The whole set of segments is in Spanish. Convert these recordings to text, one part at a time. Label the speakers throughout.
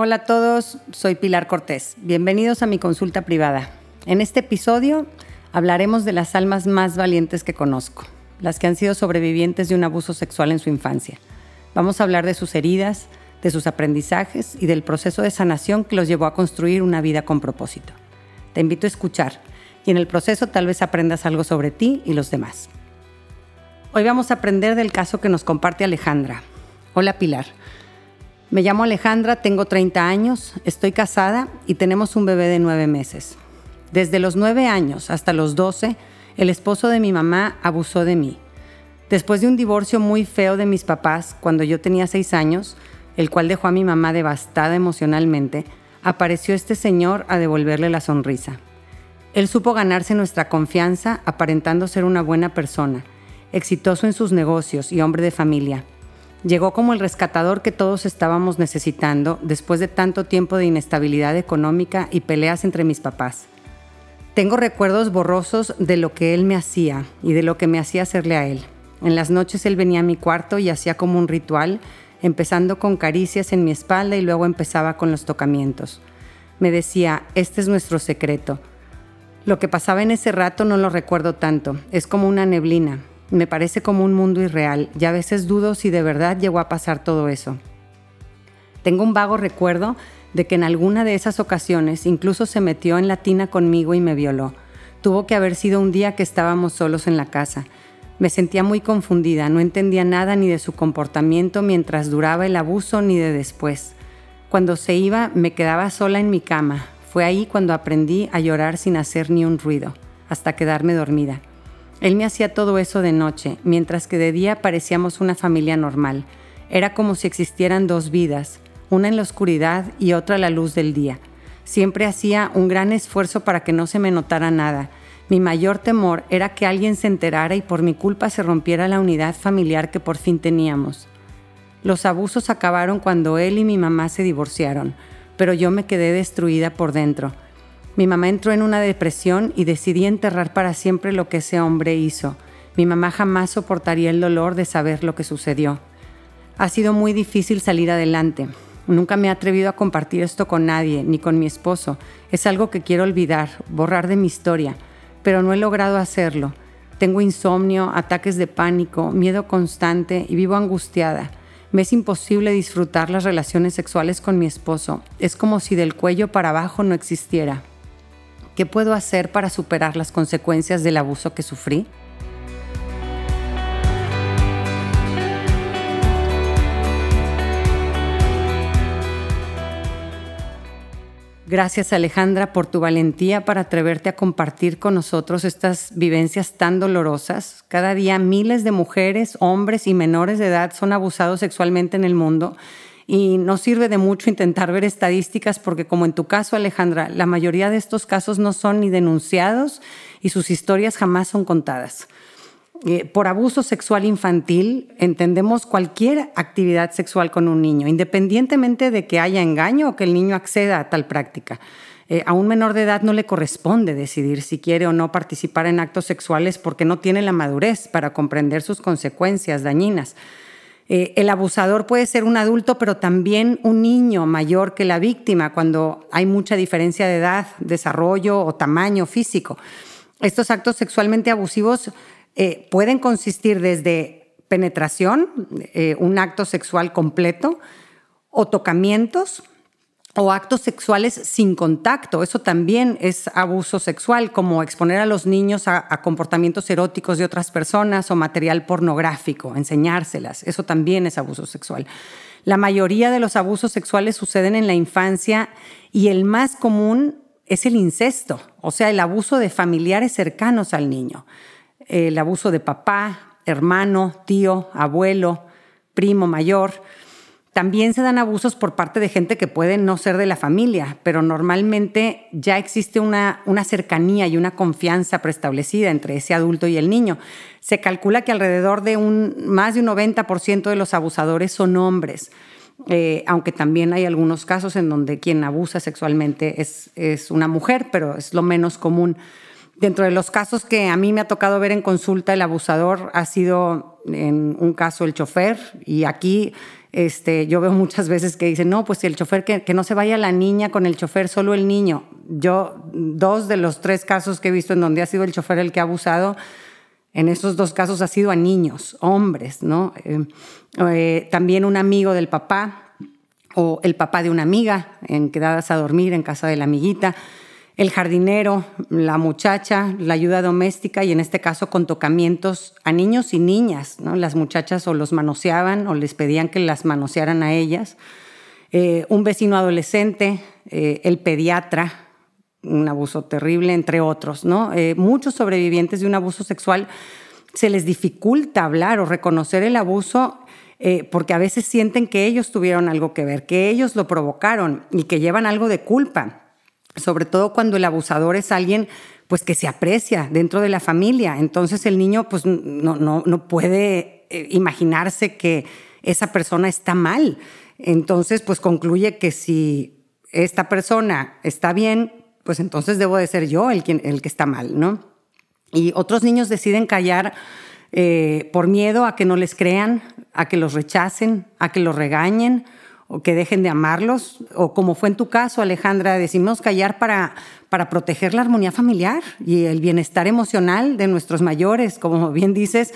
Speaker 1: Hola a todos, soy Pilar Cortés. Bienvenidos a mi consulta privada. En este episodio hablaremos de las almas más valientes que conozco, las que han sido sobrevivientes de un abuso sexual en su infancia. Vamos a hablar de sus heridas, de sus aprendizajes y del proceso de sanación que los llevó a construir una vida con propósito. Te invito a escuchar y en el proceso tal vez aprendas algo sobre ti y los demás. Hoy vamos a aprender del caso que nos comparte Alejandra. Hola Pilar. Me llamo Alejandra, tengo 30 años, estoy casada y tenemos un bebé de 9 meses. Desde los 9 años hasta los 12, el esposo de mi mamá abusó de mí. Después de un divorcio muy feo de mis papás, cuando yo tenía 6 años, el cual dejó a mi mamá devastada emocionalmente, apareció este señor a devolverle la sonrisa. Él supo ganarse nuestra confianza aparentando ser una buena persona, exitoso en sus negocios y hombre de familia Llegó como el rescatador que todos estábamos necesitando después de tanto tiempo de inestabilidad económica y peleas entre mis papás. Tengo recuerdos borrosos de lo que él me hacía y de lo que me hacía hacerle a él. En las noches él venía a mi cuarto y hacía como un ritual, empezando con caricias en mi espalda y luego empezaba con los tocamientos. Me decía, este es nuestro secreto. Lo que pasaba en ese rato no lo recuerdo tanto, es como una neblina, me parece como un mundo irreal y a veces dudo si de verdad llegó a pasar todo eso. Tengo un vago recuerdo de que en alguna de esas ocasiones incluso se metió en la tina conmigo y me violó. Tuvo que haber sido un día que estábamos solos en la casa. Me sentía muy confundida, no entendía nada ni de su comportamiento mientras duraba el abuso ni de después. Cuando se iba me quedaba sola en mi cama. Fue ahí cuando aprendí a llorar sin hacer ni un ruido, hasta quedarme dormida. Él me hacía todo eso de noche, mientras que de día parecíamos una familia normal. Era como si existieran dos vidas, una en la oscuridad y otra a la luz del día. Siempre hacía un gran esfuerzo para que no se me notara nada. Mi mayor temor era que alguien se enterara y por mi culpa se rompiera la unidad familiar que por fin teníamos. Los abusos acabaron cuando él y mi mamá se divorciaron, pero yo me quedé destruida por dentro. Mi mamá entró en una depresión y decidí enterrar para siempre lo que ese hombre hizo. Mi mamá jamás soportaría el dolor de saber lo que sucedió. Ha sido muy difícil salir adelante. Nunca me he atrevido a compartir esto con nadie, ni con mi esposo. Es algo que quiero olvidar, borrar de mi historia, pero no he logrado hacerlo. Tengo insomnio, ataques de pánico, miedo constante y vivo angustiada. Me es imposible disfrutar las relaciones sexuales con mi esposo. Es como si del cuello para abajo no existiera. ¿Qué puedo hacer para superar las consecuencias del abuso que sufrí? Gracias Alejandra por tu valentía para atreverte a compartir con nosotros estas vivencias tan dolorosas. Cada día miles de mujeres, hombres y menores de edad son abusados sexualmente en el mundo y no sirve de mucho intentar ver estadísticas porque como en tu caso Alejandra, la mayoría de estos casos no son ni denunciados y sus historias jamás son contadas. Eh, por abuso sexual infantil entendemos cualquier actividad sexual con un niño, independientemente de que haya engaño o que el niño acceda a tal práctica. Eh, a un menor de edad no le corresponde decidir si quiere o no participar en actos sexuales porque no tiene la madurez para comprender sus consecuencias dañinas. Eh, el abusador puede ser un adulto, pero también un niño mayor que la víctima cuando hay mucha diferencia de edad, desarrollo o tamaño físico. Estos actos sexualmente abusivos eh, pueden consistir desde penetración, eh, un acto sexual completo, o tocamientos, o actos sexuales sin contacto. Eso también es abuso sexual, como exponer a los niños a, comportamientos eróticos de otras personas o material pornográfico, enseñárselas. Eso también es abuso sexual. La mayoría de los abusos sexuales suceden en la infancia y el más común es el incesto, o sea, el abuso de familiares cercanos al niño. El abuso de papá, hermano, tío, abuelo, primo mayor. También se dan abusos por parte de gente que puede no ser de la familia, pero normalmente ya existe una, una cercanía y una confianza preestablecida entre ese adulto y el niño. Se calcula que alrededor de un, más de un 90% de los abusadores son hombres. Eh, aunque también hay algunos casos en donde quien abusa sexualmente es, es una mujer, pero es lo menos común. Dentro de los casos que a mí me ha tocado ver en consulta, el abusador ha sido en un caso el chofer y aquí Este, yo veo muchas veces que dicen, no, pues el chofer, que, no se vaya la niña con el chofer, solo el niño. Yo, dos de los tres casos que he visto en donde ha sido el chofer el que ha abusado, en esos dos casos ha sido a niños, hombres, ¿no? Eh, eh, también un amigo del papá o el papá de una amiga en quedadas a dormir en casa de la amiguita el jardinero, la muchacha, la ayuda doméstica y en este caso con tocamientos a niños y niñas. ¿no? Las muchachas o los manoseaban o les pedían que las manosearan a ellas. Eh, un vecino adolescente, eh, el pediatra, un abuso terrible, entre otros. ¿no? Eh, muchos sobrevivientes de un abuso sexual se les dificulta hablar o reconocer el abuso porque a veces sienten que ellos tuvieron algo que ver, que ellos lo provocaron y que llevan algo de culpa sobre todo cuando el abusador es alguien pues que se aprecia dentro de la familia. Entonces el niño pues no, no, no puede eh, imaginarse que esa persona está mal. Entonces pues concluye que si esta persona está bien, pues entonces debo de ser yo el, el que está mal, ¿no? Y otros niños deciden callar eh, por miedo a que no les crean, a que los rechacen, a que los regañen o que dejen de amarlos, o como fue en tu caso, Alejandra, decimos callar para, para proteger la armonía familiar y el bienestar emocional de nuestros mayores. Como bien dices,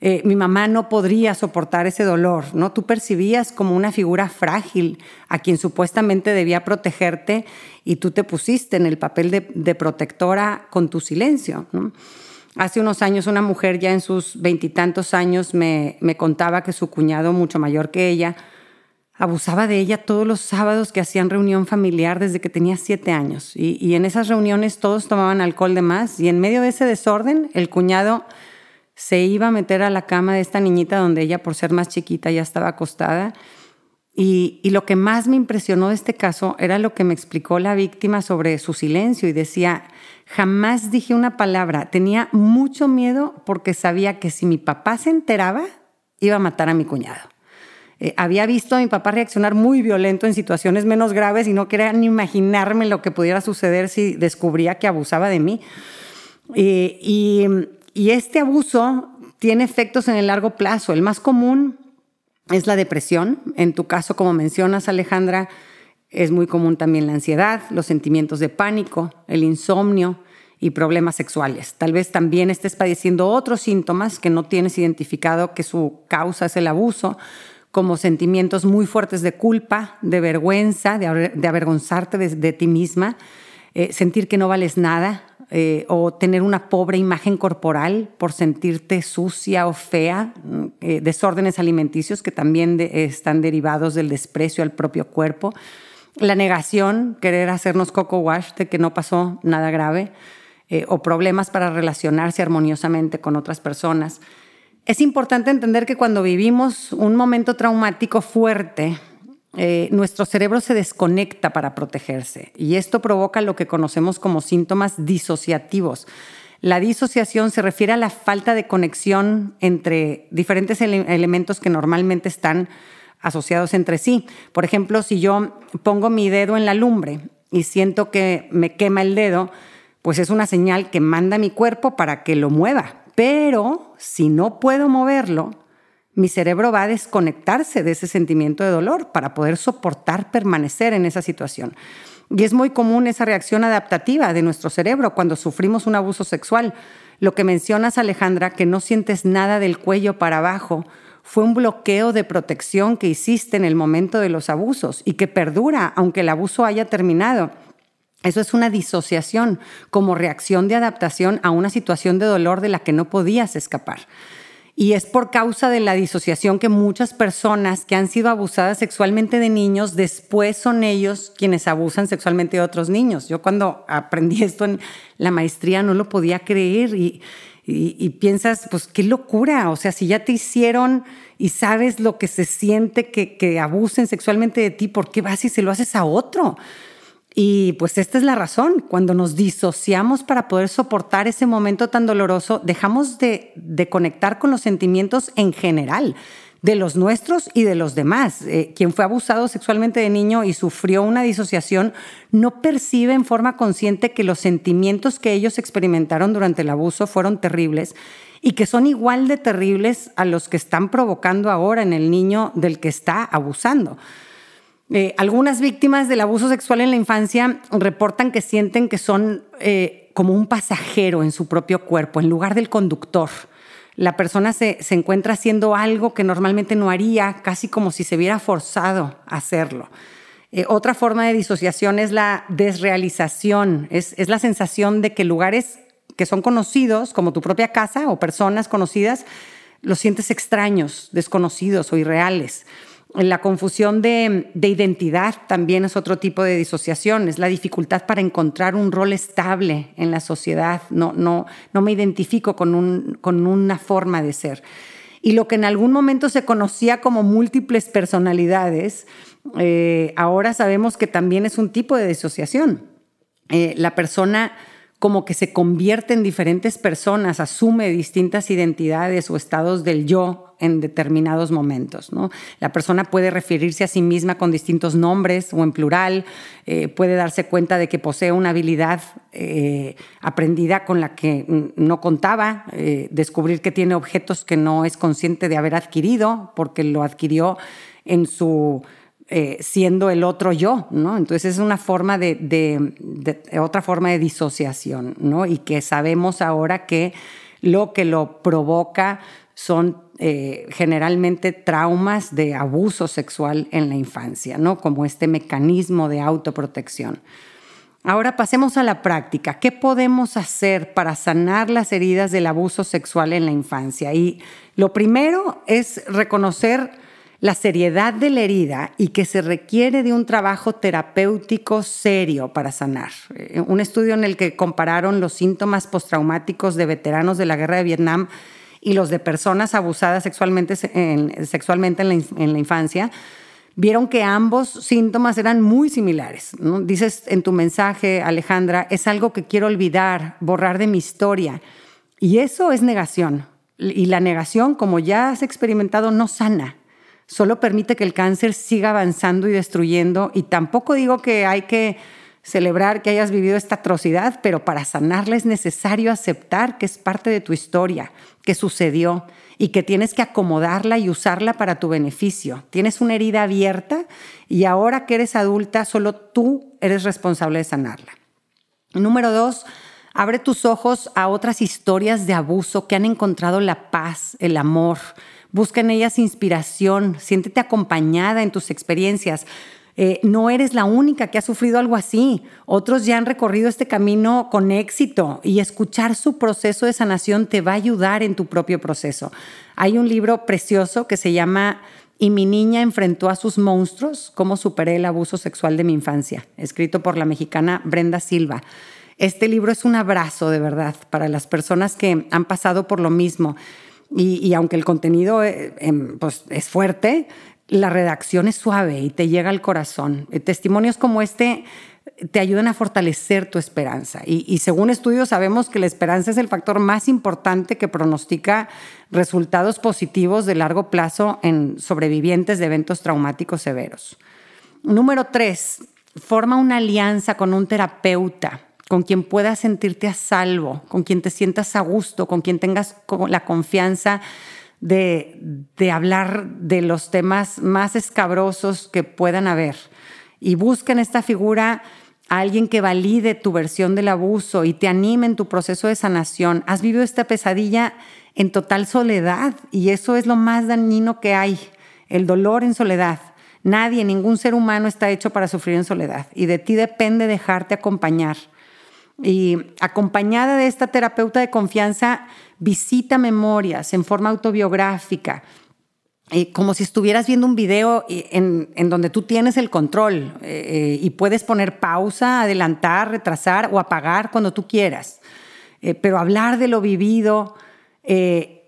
Speaker 1: eh, mi mamá no podría soportar ese dolor, ¿no? Tú percibías como una figura frágil a quien supuestamente debía protegerte y tú te pusiste en el papel de, protectora con tu silencio, Hace unos años una mujer ya en sus veintitantos años me, me contaba que su cuñado, mucho mayor que ella, abusaba de ella todos los sábados que hacían reunión familiar desde que tenía siete años. Y, en esas reuniones todos tomaban alcohol de más y en medio de ese desorden el cuñado se iba a meter a la cama de esta niñita donde ella por ser más chiquita ya estaba acostada. Y, y lo que más me impresionó de este caso era lo que me explicó la víctima sobre su silencio y decía, jamás dije una palabra, tenía mucho miedo porque sabía que si mi papá se enteraba, iba a matar a mi cuñado. Eh, había visto a mi papá reaccionar muy violento en situaciones menos graves y no quería ni imaginarme lo que pudiera suceder si descubría que abusaba de mí. Eh, y, y este abuso tiene efectos en el largo plazo. El más común es la depresión. En tu caso, como mencionas, Alejandra, es muy común también la ansiedad, los sentimientos de pánico, el insomnio y problemas sexuales. Tal vez también estés padeciendo otros síntomas que no tienes identificado que su causa es el abuso, como sentimientos muy fuertes de culpa, de vergüenza, de, avergonzarte de, ti misma, eh, sentir que no vales nada eh, o tener una pobre imagen corporal por sentirte sucia o fea, mm, eh, desórdenes alimenticios que también están derivados del desprecio al propio cuerpo, la negación, querer hacernos coco wash de que no pasó nada grave o problemas para relacionarse armoniosamente con otras personas. Es importante entender que cuando vivimos un momento traumático fuerte, eh, nuestro cerebro se desconecta para protegerse y esto provoca lo que conocemos como síntomas disociativos. La disociación se refiere a la falta de conexión entre diferentes elementos que normalmente están asociados entre sí. Por ejemplo, si yo pongo mi dedo en la lumbre y siento que me quema el dedo, pues es una señal que manda mi cuerpo para que lo mueva, pero si no puedo moverlo, mi cerebro va a desconectarse de ese sentimiento de dolor para poder soportar permanecer en esa situación. Y es muy común esa reacción adaptativa de nuestro cerebro cuando sufrimos un abuso sexual. Lo que mencionas, Alejandra, que no sientes nada del cuello para abajo, fue un bloqueo de protección que hiciste en el momento de los abusos y que perdura aunque el abuso haya terminado. Eso es una disociación como reacción de adaptación a una situación de dolor de la que no podías escapar. Y es por causa de la disociación que muchas personas que han sido abusadas sexualmente de niños, después son ellos quienes abusan sexualmente de otros niños. Yo cuando aprendí esto en la maestría no lo podía creer y, piensas, pues qué locura. O sea, si ya te hicieron y sabes lo que se siente que, que abusen sexualmente de ti, ¿por qué vas y se lo haces a otro? Y pues esta es la razón, cuando nos disociamos para poder soportar ese momento tan doloroso, dejamos de, conectar con los sentimientos en general, de los nuestros y de los demás. Eh, quien fue abusado sexualmente de niño y sufrió una disociación no percibe en forma consciente que los sentimientos que ellos experimentaron durante el abuso fueron terribles y que son igual de terribles a los que están provocando ahora en el niño del que está abusando. Eh, algunas víctimas del abuso sexual en la infancia reportan que sienten que son eh, como un pasajero en su propio cuerpo, en lugar del conductor. La persona se, encuentra haciendo algo que normalmente no haría, casi como si se viera forzado a hacerlo. Eh, otra forma de disociación es la desrealización, es, es la sensación de que lugares que son conocidos, como tu propia casa o personas conocidas, los sientes extraños, desconocidos o irreales. La confusión de, identidad también es otro tipo de disociación, es la dificultad para encontrar un rol estable en la sociedad. No, no, no me identifico con, un, con una forma de ser. Y lo que en algún momento se conocía como múltiples personalidades, eh, ahora sabemos que también es un tipo de disociación. Eh, la persona como que se convierte en diferentes personas, asume distintas identidades o estados del yo en determinados momentos. La persona puede referirse a sí misma con distintos nombres o en plural, eh, puede darse cuenta de que posee una habilidad eh, aprendida con la que no contaba, eh, descubrir que tiene objetos que no es consciente de haber adquirido porque lo adquirió en su eh, siendo el otro yo, ¿no? Entonces es una forma de, otra forma de disociación, ¿no? Y que sabemos ahora que lo que lo provoca son eh, generalmente traumas de abuso sexual en la infancia, ¿no? Como este mecanismo de autoprotección. Ahora pasemos a la práctica. ¿Qué podemos hacer para sanar las heridas del abuso sexual en la infancia? Y lo primero es reconocer la seriedad de la herida y que se requiere de un trabajo terapéutico serio para sanar. Eh, un estudio en el que compararon los síntomas postraumáticos de veteranos de la guerra de Vietnam y los de personas abusadas sexualmente en, sexualmente en la, infancia, vieron que ambos síntomas eran muy similares. Dices en tu mensaje, Alejandra, es algo que quiero olvidar, borrar de mi historia. Y eso es negación. Y la negación, como ya has experimentado, no sana solo permite que el cáncer siga avanzando y destruyendo. Y tampoco digo que hay que celebrar que hayas vivido esta atrocidad, pero para sanarla es necesario aceptar que es parte de tu historia, que sucedió y que tienes que acomodarla y usarla para tu beneficio. Tienes una herida abierta y ahora que eres adulta, solo tú eres responsable de sanarla. Número dos, abre tus ojos a otras historias de abuso que han encontrado la paz, el amor, Busca en ellas inspiración, siéntete acompañada en tus experiencias. Eh, no eres la única que ha sufrido algo así. Otros ya han recorrido este camino con éxito y escuchar su proceso de sanación te va a ayudar en tu propio proceso. Hay un libro precioso que se llama Y mi niña enfrentó a sus monstruos, cómo superé el abuso sexual de mi infancia, escrito por la mexicana Brenda Silva. Este libro es un abrazo de verdad para las personas que han pasado por lo mismo y, aunque el contenido eh, em, pues, es fuerte, la redacción es suave y te llega al corazón. Eh, testimonios como este te ayudan a fortalecer tu esperanza. Y, según estudios sabemos que la esperanza es el factor más importante que pronostica resultados positivos de largo plazo en sobrevivientes de eventos traumáticos severos. Número tres, forma una alianza con un terapeuta con quien puedas sentirte a salvo, con quien te sientas a gusto, con quien tengas la confianza de, hablar de los temas más escabrosos que puedan haber. Y busca en esta figura a alguien que valide tu versión del abuso y te anime en tu proceso de sanación. Has vivido esta pesadilla en total soledad y eso es lo más dañino que hay, el dolor en soledad. Nadie, ningún ser humano está hecho para sufrir en soledad y de ti depende dejarte acompañar. Y acompañada de esta terapeuta de confianza, visita memorias en forma autobiográfica, eh, como si estuvieras viendo un video en, donde tú tienes el control eh, y puedes poner pausa, adelantar, retrasar o apagar cuando tú quieras. Eh, pero hablar de lo vivido,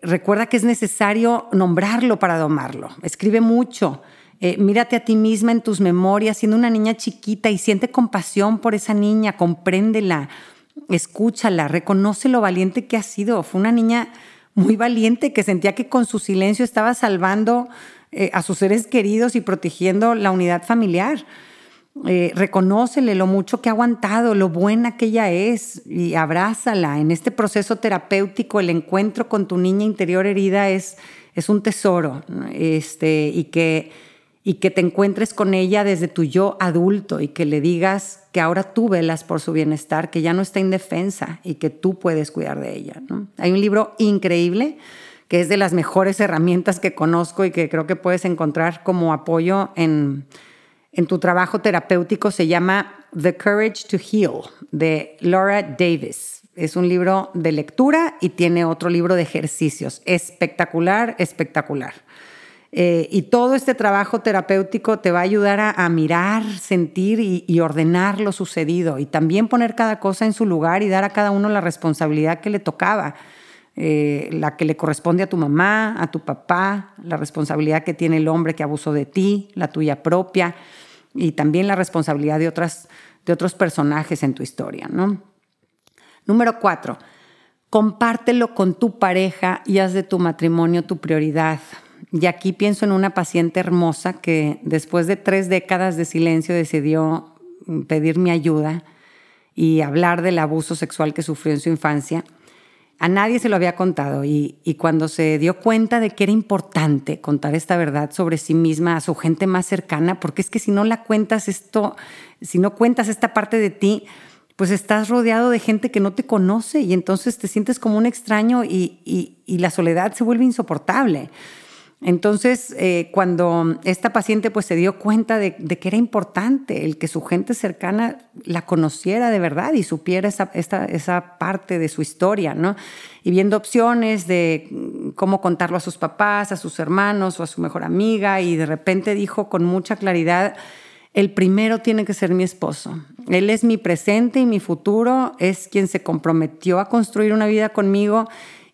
Speaker 1: recuerda que es necesario nombrarlo para domarlo. Escribe mucho. Eh, mírate a ti misma en tus memorias, siendo una niña chiquita y siente compasión por esa niña, compréndela, escúchala, reconoce lo valiente que ha sido. Fue una niña muy valiente que sentía que con su silencio estaba salvando eh, a sus seres queridos y protegiendo la unidad familiar. eh, reconócele lo mucho que ha aguantado, lo buena que ella es y abrázala. En este proceso terapéutico, el encuentro con tu niña interior herida es, es un tesoro este, y, que, y que te encuentres con ella desde tu yo adulto y que le digas que ahora tú velas por su bienestar, que ya no está indefensa y que tú puedes cuidar de ella. Hay un libro increíble que es de las mejores herramientas que conozco y que creo que puedes encontrar como apoyo en en tu trabajo terapéutico se llama The Courage to Heal de Laura Davis. Es un libro de lectura y tiene otro libro de ejercicios. Espectacular, espectacular. Eh, y todo este trabajo terapéutico te va a ayudar a, mirar, sentir y, ordenar lo sucedido y también poner cada cosa en su lugar y dar a cada uno la responsabilidad que le tocaba, eh, la que le corresponde a tu mamá, a tu papá, la responsabilidad que tiene el hombre que abusó de ti, la tuya propia y también la responsabilidad de, otras, de otros personajes en tu historia. ¿no? Número cuatro, compártelo con tu pareja y haz de tu matrimonio tu prioridad. Y aquí pienso en una paciente hermosa que después de tres décadas de silencio decidió pedir mi ayuda y hablar del abuso sexual que sufrió en su infancia a nadie se lo había contado y, cuando se dio cuenta de que era importante contar esta verdad sobre sí misma a su gente más cercana, porque es que si no la cuentas esto, si no cuentas esta parte de ti, pues estás rodeado de gente que no te conoce y entonces te sientes como un extraño y la soledad se vuelve insoportable. Entonces, eh, cuando esta paciente pues se dio cuenta de, que era importante el que su gente cercana la conociera de verdad y supiera esa, esa parte de su historia, ¿no? Y viendo opciones de cómo contarlo a sus papás, a sus hermanos o a su mejor amiga, y de repente dijo con mucha claridad, el primero tiene que ser mi esposo. Él es mi presente y mi futuro, es quien se comprometió a construir una vida conmigo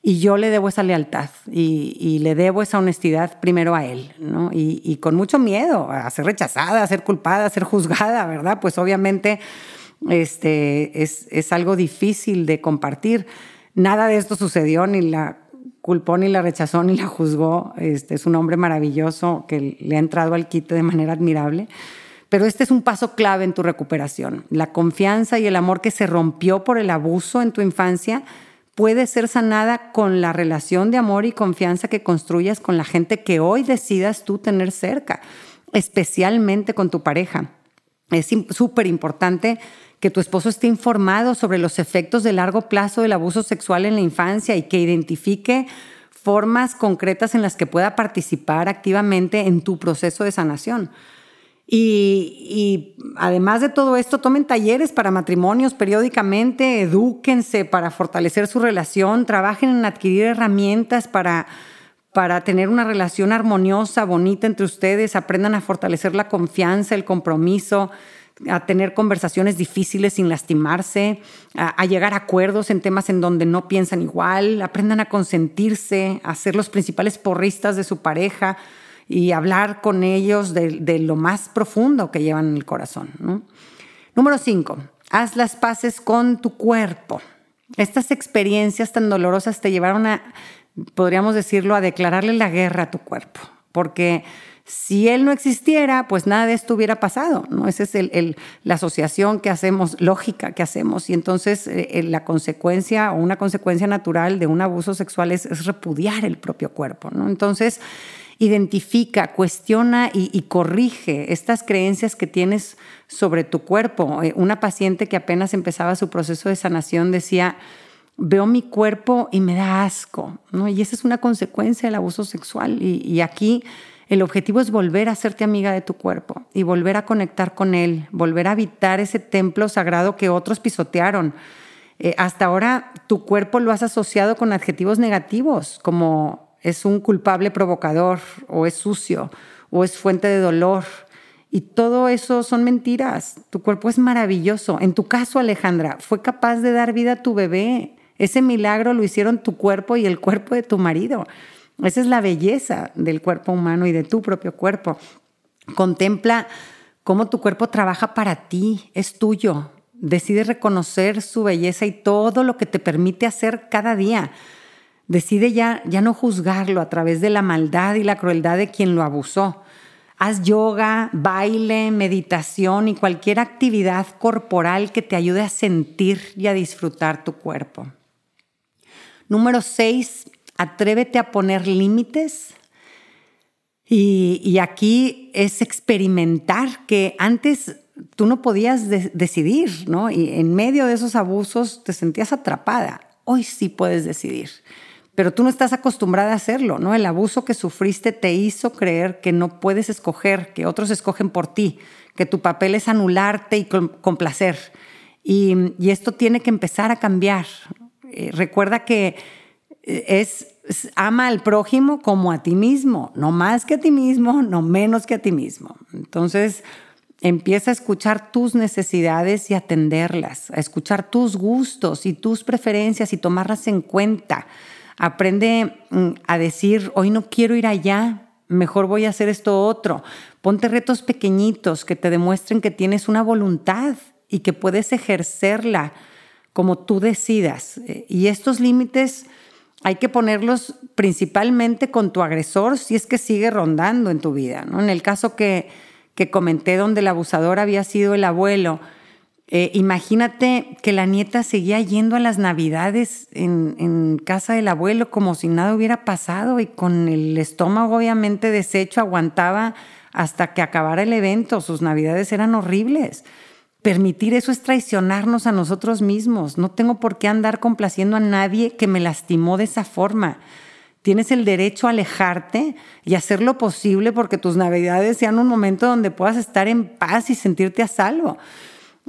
Speaker 1: y yo le debo esa lealtad y, le debo esa honestidad primero a él, ¿no? Y, con mucho miedo a ser rechazada, a ser culpada, a ser juzgada, ¿verdad? Pues obviamente este, es, es algo difícil de compartir. Nada de esto sucedió, ni la culpó, ni la rechazó, ni la juzgó. Este, es un hombre maravilloso que le ha entrado al quite de manera admirable. Pero este es un paso clave en tu recuperación. La confianza y el amor que se rompió por el abuso en tu infancia puede ser sanada con la relación de amor y confianza que construyas con la gente que hoy decidas tú tener cerca, especialmente con tu pareja. Es súper importante que tu esposo esté informado sobre los efectos de largo plazo del abuso sexual en la infancia y que identifique formas concretas en las que pueda participar activamente en tu proceso de sanación. Y, además de todo esto, tomen talleres para matrimonios periódicamente, edúquense para fortalecer su relación, trabajen en adquirir herramientas para, para tener una relación armoniosa, bonita entre ustedes, aprendan a fortalecer la confianza, el compromiso, a tener conversaciones difíciles sin lastimarse, a, a, llegar a acuerdos en temas en donde no piensan igual, aprendan a consentirse, a ser los principales porristas de su pareja, y hablar con ellos de, lo más profundo que llevan en el corazón. Número cinco, haz las paces con tu cuerpo. Estas experiencias tan dolorosas te llevaron a, podríamos decirlo, a declararle la guerra a tu cuerpo, porque si él no existiera, pues nada de esto hubiera pasado, ¿no? Esa es el, la asociación que hacemos, lógica que hacemos, y entonces eh, eh, la consecuencia o una consecuencia natural de un abuso sexual es, es repudiar el propio cuerpo, ¿no? Entonces, identifica, cuestiona y, corrige estas creencias que tienes sobre tu cuerpo. Eh, una paciente que apenas empezaba su proceso de sanación decía, veo mi cuerpo y me da asco, ¿no? Y esa es una consecuencia del abuso sexual. Y, aquí el objetivo es volver a hacerte amiga de tu cuerpo y volver a conectar con él, volver a habitar ese templo sagrado que otros pisotearon. Eh, hasta ahora tu cuerpo lo has asociado con adjetivos negativos, como es un culpable provocador o es sucio o es fuente de dolor. Y todo eso son mentiras. Tu cuerpo es maravilloso. En tu caso, Alejandra, fue capaz de dar vida a tu bebé. Ese milagro lo hicieron tu cuerpo y el cuerpo de tu marido. Esa es la belleza del cuerpo humano y de tu propio cuerpo. Contempla cómo tu cuerpo trabaja para ti, es tuyo. Decide reconocer su belleza y todo lo que te permite hacer cada día. Decide ya, ya no juzgarlo a través de la maldad y la crueldad de quien lo abusó. Haz yoga, baile, meditación y cualquier actividad corporal que te ayude a sentir y a disfrutar tu cuerpo. Número seis, atrévete a poner límites. Y, aquí es experimentar que antes tú no podías decidir, ¿no? Y en medio de esos abusos te sentías atrapada. Hoy sí puedes decidir pero tú no estás acostumbrada a hacerlo, ¿no? El abuso que sufriste te hizo creer que no puedes escoger, que otros escogen por ti, que tu papel es anularte y complacer. Y, esto tiene que empezar a cambiar. Eh, recuerda que eh, es, ama al prójimo como a ti mismo, no más que a ti mismo, no menos que a ti mismo. Entonces, empieza a escuchar tus necesidades y atenderlas, a escuchar tus gustos y tus preferencias y tomarlas en cuenta Aprende mm, a decir, hoy no quiero ir allá, mejor voy a hacer esto otro. Ponte retos pequeñitos que te demuestren que tienes una voluntad y que puedes ejercerla como tú decidas. Eh, y estos límites hay que ponerlos principalmente con tu agresor si es que sigue rondando en tu vida. ¿no? En el caso que, que comenté donde el abusador había sido el abuelo, eh, imagínate que la nieta seguía yendo a las navidades en, casa del abuelo como si nada hubiera pasado y con el estómago obviamente deshecho aguantaba hasta que acabara el evento. Sus navidades eran horribles. Permitir eso es traicionarnos a nosotros mismos. No tengo por qué andar complaciendo a nadie que me lastimó de esa forma. Tienes el derecho a alejarte y hacer lo posible porque tus navidades sean un momento donde puedas estar en paz y sentirte a salvo.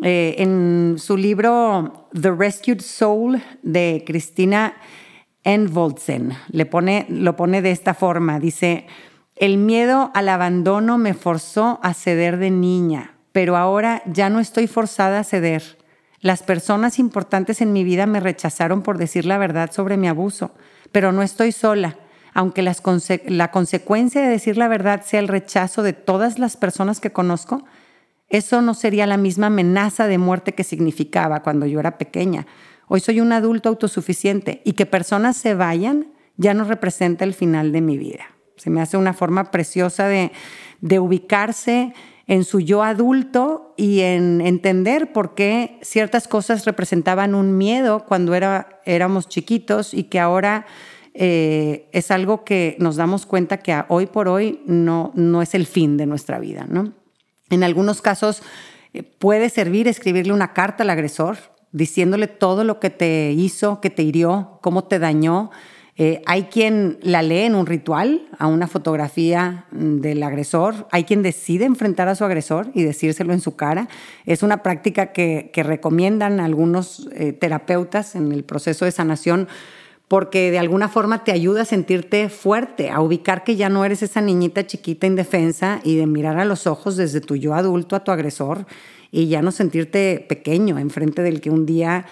Speaker 1: Eh, en su libro The Rescued Soul de Cristina Envoldsen. Le pone, lo pone de esta forma. Dice, el miedo al abandono me forzó a ceder de niña, pero ahora ya no estoy forzada a ceder. Las personas importantes en mi vida me rechazaron por decir la verdad sobre mi abuso, pero no estoy sola. Aunque la consecuencia de decir la verdad sea el rechazo de todas las personas que conozco, eso no sería la misma amenaza de muerte que significaba cuando yo era pequeña. Hoy soy un adulto autosuficiente y que personas se vayan ya no representa el final de mi vida. Se me hace una forma preciosa de, ubicarse en su yo adulto y en entender por qué ciertas cosas representaban un miedo cuando era, éramos chiquitos y que ahora eh, es algo que nos damos cuenta que hoy por hoy no, no es el fin de nuestra vida, ¿no? En algunos casos eh, puede servir escribirle una carta al agresor diciéndole todo lo que te hizo, que te hirió, cómo te dañó. Eh, hay quien la lee en un ritual, a una fotografía mm, del agresor. Hay quien decide enfrentar a su agresor y decírselo en su cara. Es una práctica que, recomiendan algunos eh, terapeutas en el proceso de sanación porque de alguna forma te ayuda a sentirte fuerte, a ubicar que ya no eres esa niñita chiquita indefensa y de mirar a los ojos desde tu yo adulto a tu agresor y ya no sentirte pequeño enfrente del que un día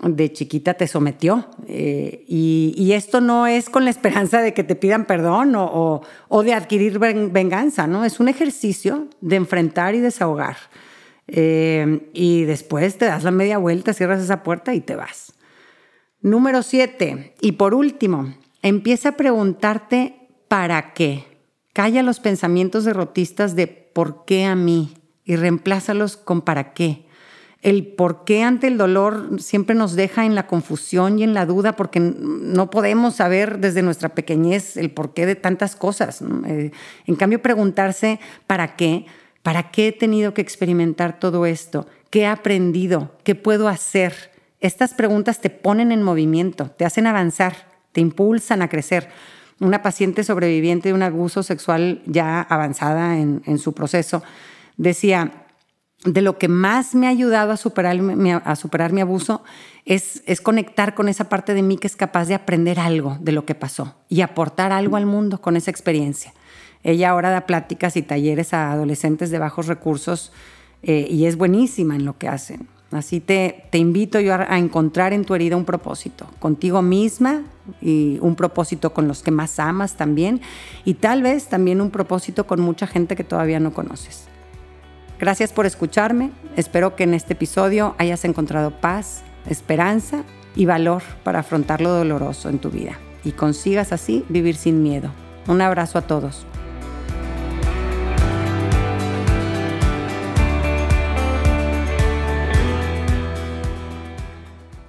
Speaker 1: de chiquita te sometió. Eh, y, esto no es con la esperanza de que te pidan perdón o, de adquirir venganza, ¿no? Es un ejercicio de enfrentar y desahogar. Eh, y después te das la media vuelta, cierras esa puerta y te vas. Número siete, y por último, empieza a preguntarte para qué. Calla los pensamientos derrotistas de por qué a mí y reemplázalos con para qué. El por qué ante el dolor siempre nos deja en la confusión y en la duda porque no podemos saber desde nuestra pequeñez el porqué de tantas cosas. Eh, en cambio, preguntarse para qué, para qué he tenido que experimentar todo esto, qué he aprendido, qué puedo hacer estas preguntas te ponen en movimiento, te hacen avanzar, te impulsan a crecer. Una paciente sobreviviente de un abuso sexual ya avanzada en, su proceso decía, de lo que más me ha ayudado a superar, a superar mi abuso es, es, conectar con esa parte de mí que es capaz de aprender algo de lo que pasó y aportar algo al mundo con esa experiencia. Ella ahora da pláticas y talleres a adolescentes de bajos recursos eh, y es buenísima en lo que hacen. Así te, te invito yo a, encontrar en tu herida un propósito, contigo misma y un propósito con los que más amas también y tal vez también un propósito con mucha gente que todavía no conoces. Gracias por escucharme, espero que en este episodio hayas encontrado paz, esperanza y valor para afrontar lo doloroso en tu vida y consigas así vivir sin miedo. Un abrazo a todos.